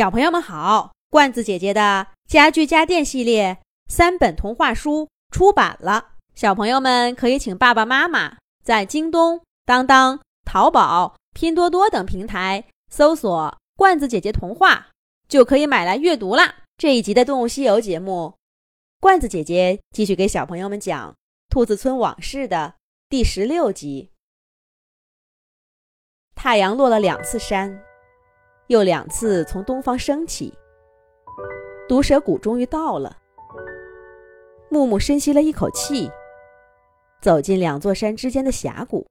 小朋友们好，罐子姐姐的家具家电系列三本童话书出版了，小朋友们可以请爸爸妈妈在京东、当当、淘宝、拼多多等平台搜索“罐子姐姐童话”，就可以买来阅读啦。这一集的《动物西游》节目，罐子姐姐继续给小朋友们讲《兔子村往事》的第十六集。太阳落了两次山。又两次从东方升起，毒蛇谷终于到了。木木深吸了一口气，走进两座山之间的峡谷。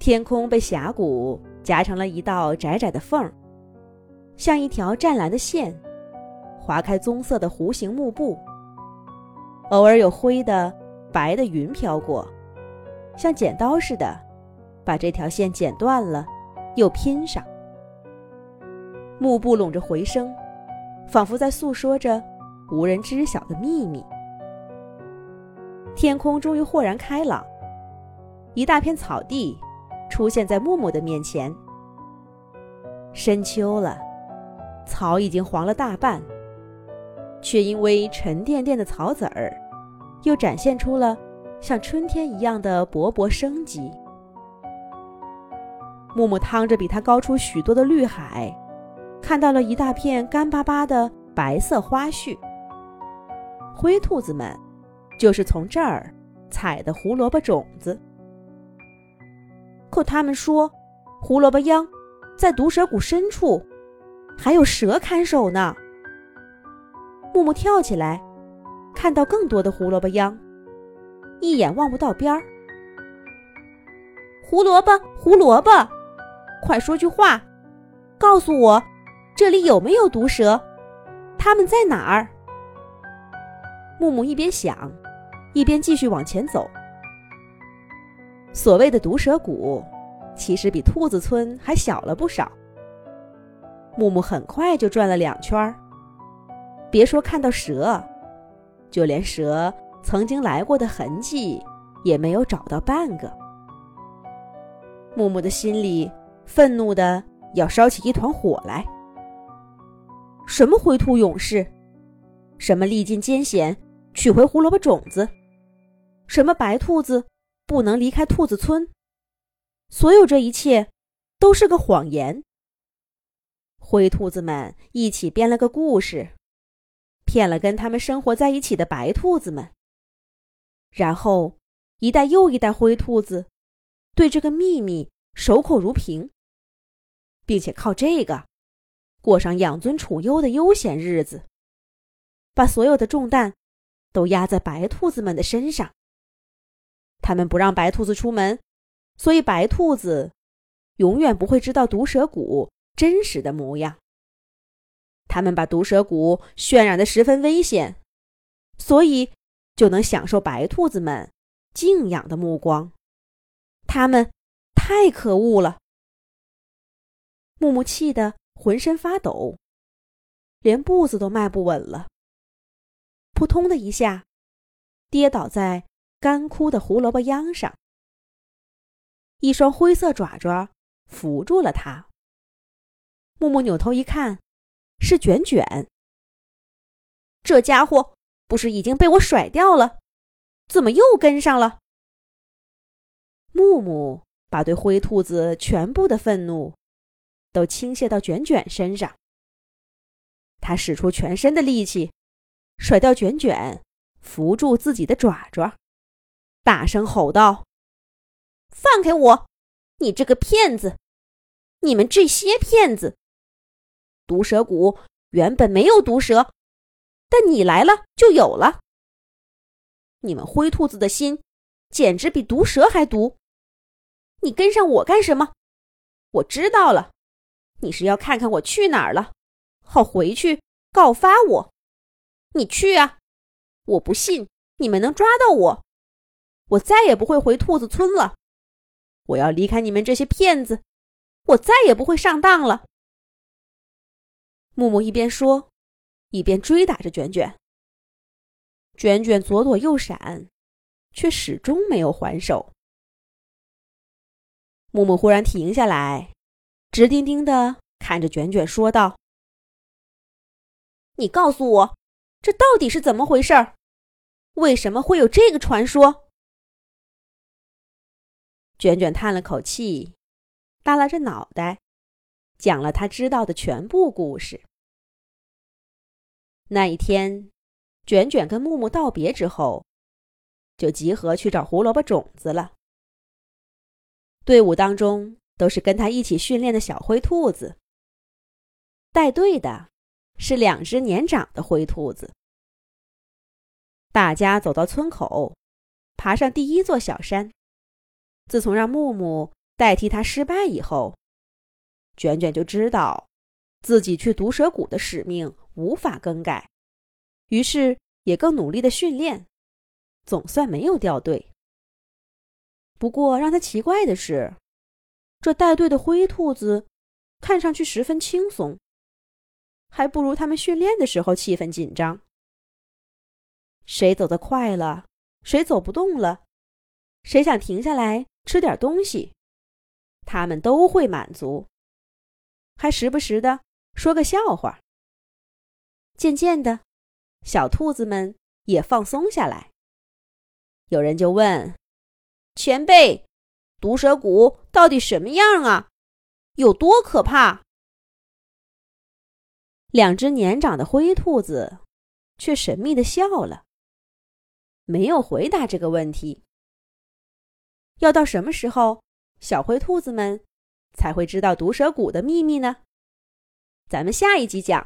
天空被峡谷夹成了一道窄窄的缝儿，像一条湛蓝的线，划开棕色的弧形幕布。偶尔有灰的、白的云飘过，像剪刀似的，把这条线剪断了，又拼上。幕布拢着回声，仿佛在诉说着无人知晓的秘密。天空终于豁然开朗，一大片草地出现在木木的面前。深秋了，草已经黄了大半，却因为沉甸甸的草籽儿，又展现出了像春天一样的勃勃生机。木木趟着比他高出许多的绿海。看到了一大片干巴巴的白色花絮，灰兔子们就是从这儿采的胡萝卜种子。可他们说，胡萝卜秧在毒蛇谷深处，还有蛇看守呢。木木跳起来，看到更多的胡萝卜秧，一眼望不到边儿。胡萝卜，胡萝卜，快说句话，告诉我。这里有没有毒蛇？他们在哪儿？木木一边想，一边继续往前走。所谓的毒蛇谷，其实比兔子村还小了不少。木木很快就转了两圈儿，别说看到蛇，就连蛇曾经来过的痕迹也没有找到半个。木木的心里愤怒的要烧起一团火来。什么灰兔勇士，什么历尽艰险取回胡萝卜种子，什么白兔子不能离开兔子村，所有这一切都是个谎言。灰兔子们一起编了个故事，骗了跟他们生活在一起的白兔子们，然后一代又一代灰兔子对这个秘密守口如瓶，并且靠这个。过上养尊处优的悠闲日子，把所有的重担都压在白兔子们的身上。他们不让白兔子出门，所以白兔子永远不会知道毒蛇谷真实的模样。他们把毒蛇谷渲染的十分危险，所以就能享受白兔子们敬仰的目光。他们太可恶了！木木气的。浑身发抖，连步子都迈不稳了。扑通的一下，跌倒在干枯的胡萝卜秧上。一双灰色爪爪扶住了他。木木扭头一看，是卷卷。这家伙不是已经被我甩掉了，怎么又跟上了？木木把对灰兔子全部的愤怒。都倾泻到卷卷身上。他使出全身的力气，甩掉卷卷，扶住自己的爪爪，大声吼道：“放开我！你这个骗子！你们这些骗子！毒蛇谷原本没有毒蛇，但你来了就有了。你们灰兔子的心简直比毒蛇还毒！你跟上我干什么？我知道了。”你是要看看我去哪儿了，好回去告发我？你去啊！我不信你们能抓到我，我再也不会回兔子村了。我要离开你们这些骗子，我再也不会上当了。木木一边说，一边追打着卷卷。卷卷左躲右闪，却始终没有还手。木木忽然停下来。直盯盯的看着卷卷说道：“你告诉我，这到底是怎么回事？为什么会有这个传说？”卷卷叹了口气，耷拉着脑袋，讲了他知道的全部故事。那一天，卷卷跟木木道别之后，就集合去找胡萝卜种子了。队伍当中都是跟他一起训练的小灰兔子。带队的是两只年长的灰兔子。大家走到村口，爬上第一座小山。自从让木木代替他失败以后，卷卷就知道自己去毒蛇谷的使命无法更改，于是也更努力的训练，总算没有掉队。不过让他奇怪的是，这带队的灰兔子看上去十分轻松。还不如他们训练的时候气氛紧张。谁走得快了，谁走不动了，谁想停下来吃点东西，他们都会满足，还时不时的说个笑话。渐渐的，小兔子们也放松下来。有人就问：“前辈，毒蛇谷到底什么样啊？有多可怕？”两只年长的灰兔子却神秘的笑了，没有回答这个问题。要到什么时候，小灰兔子们才会知道毒蛇谷的秘密呢？咱们下一集讲。